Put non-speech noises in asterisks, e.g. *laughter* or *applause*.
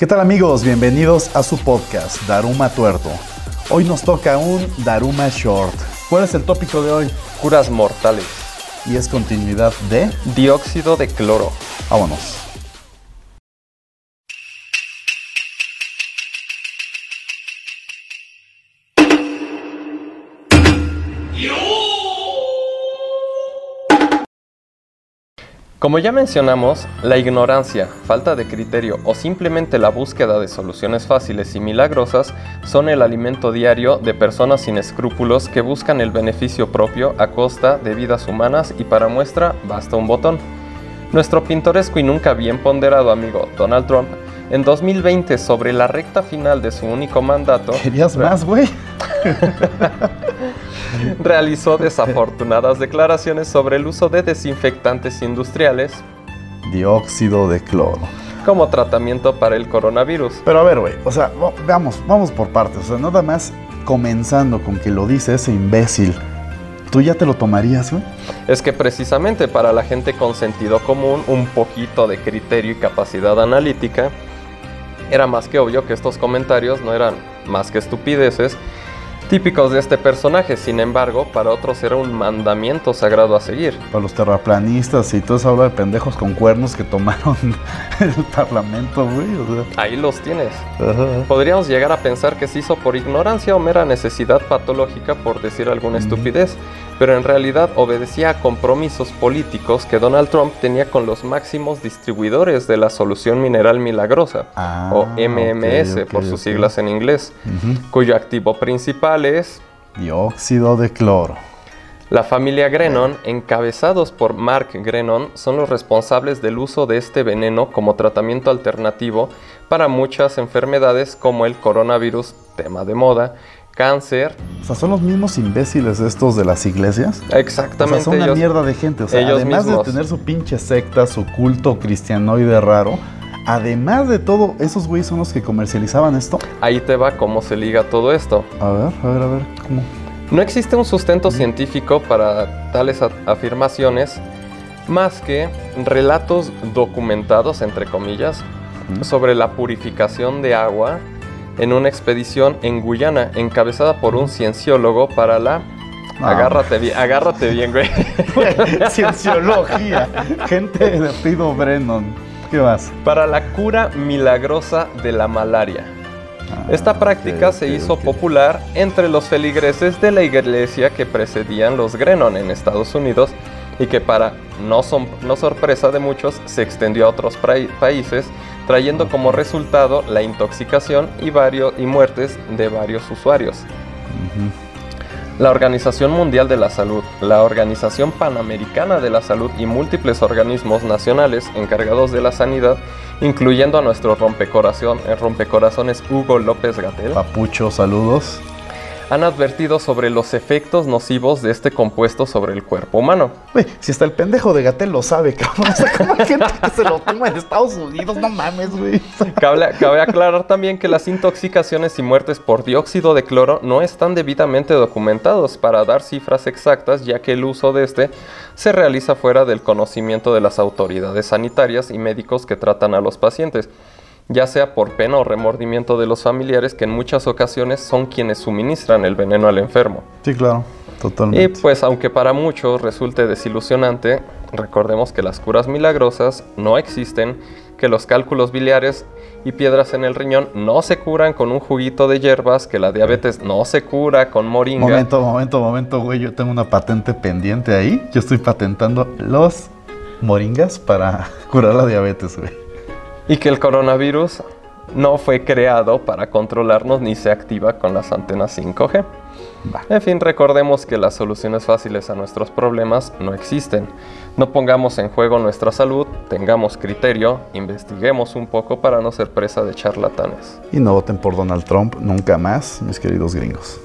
¿Qué tal amigos? Bienvenidos a su podcast Daruma Tuerto. Hoy nos toca un Daruma Short. ¿Cuál es el tópico de hoy? Curas mortales. Y es continuidad de... Dióxido de cloro. Vámonos. Como ya mencionamos, la ignorancia, falta de criterio o simplemente la búsqueda de soluciones fáciles y milagrosas son el alimento diario de personas sin escrúpulos que buscan el beneficio propio a costa de vidas humanas y para muestra basta un botón. Nuestro pintoresco y nunca bien ponderado amigo Donald Trump en 2020 sobre la recta final de su único mandato... ¿Querías más, güey? *laughs* *laughs* realizó desafortunadas declaraciones sobre el uso de desinfectantes industriales, dióxido de cloro, como tratamiento para el coronavirus. Pero a ver, güey, o sea, veamos, vamos por partes, o sea, nada más comenzando con que lo dice ese imbécil. ¿Tú ya te lo tomarías, güey? Es que precisamente para la gente con sentido común, un poquito de criterio y capacidad analítica, era más que obvio que estos comentarios no eran más que estupideces típicos de este personaje. Sin embargo, para otros era un mandamiento sagrado a seguir. Para los terraplanistas y todo eso habla de pendejos con cuernos que tomaron *laughs* el parlamento, güey. Ahí los tienes. Podríamos llegar a pensar que se hizo por ignorancia o mera necesidad patológica, por decir alguna estupidez pero en realidad obedecía a compromisos políticos que Donald Trump tenía con los máximos distribuidores de la solución mineral milagrosa, ah, o MMS por sus siglas en inglés, cuyo activo principal es dióxido de cloro. La familia Grenon, encabezados por Mark Grenon, son los responsables del uso de este veneno como tratamiento alternativo para muchas enfermedades como el coronavirus, tema de moda, cáncer. O sea, son los mismos imbéciles estos de las iglesias. Exactamente. O sea, son una mierda de gente. O sea, además de tener su pinche secta, su culto cristianoide raro, además de todo, esos güeyes son los que comercializaban esto. Ahí te va cómo se liga todo esto. A ver, a ver, a ver, ¿cómo? No existe un sustento científico para tales afirmaciones más que relatos documentados, entre comillas, sobre la purificación de agua en una expedición en Guyana, encabezada por un cienciólogo para la... Agárrate bien, agárrate bien, güey. *laughs* Cienciología. Gente de Pido Brennan. ¿Qué más? Para la cura milagrosa de la malaria. Ah, Esta práctica se hizo popular entre los feligreses de la iglesia que precedían los Grenon en Estados Unidos y que para no, son, no sorpresa de muchos se extendió a otros países trayendo como resultado la intoxicación y, varios, y muertes de varios usuarios. La Organización Mundial de la Salud, la Organización Panamericana de la Salud y múltiples organismos nacionales encargados de la sanidad, incluyendo a nuestro rompecorazón, rompecorazones Hugo López Gatel. Papucho, saludos han advertido sobre los efectos nocivos de este compuesto sobre el cuerpo humano. Si hasta el pendejo de Gatel lo sabe, *laughs* cabrón. O sea, ¿cómo hay gente que se lo toma en Estados Unidos? No mames, güey. Cabe, *laughs* cabe, aclarar también que las intoxicaciones y muertes por dióxido de cloro no están debidamente documentados para dar cifras exactas, ya que el uso de este se realiza fuera del conocimiento de las autoridades sanitarias y médicos que tratan a los pacientes ya sea por pena o remordimiento de los familiares que en muchas ocasiones son quienes suministran el veneno al enfermo. Sí, claro, totalmente. Y pues aunque para muchos resulte desilusionante, recordemos que las curas milagrosas no existen, que los cálculos biliares y piedras en el riñón no se curan con un juguito de hierbas, que la diabetes no se cura con moringa. Momento, momento, momento, güey, yo tengo una patente pendiente ahí. Yo estoy patentando los moringas para *laughs* curar la diabetes, güey y que el coronavirus no fue creado para controlarnos ni se activa con las antenas 5G. En fin, recordemos que las soluciones fáciles a nuestros problemas no existen. No pongamos en juego nuestra salud, tengamos criterio, investiguemos un poco para no ser presa de charlatanes. Y no voten por Donald Trump nunca más, mis queridos gringos.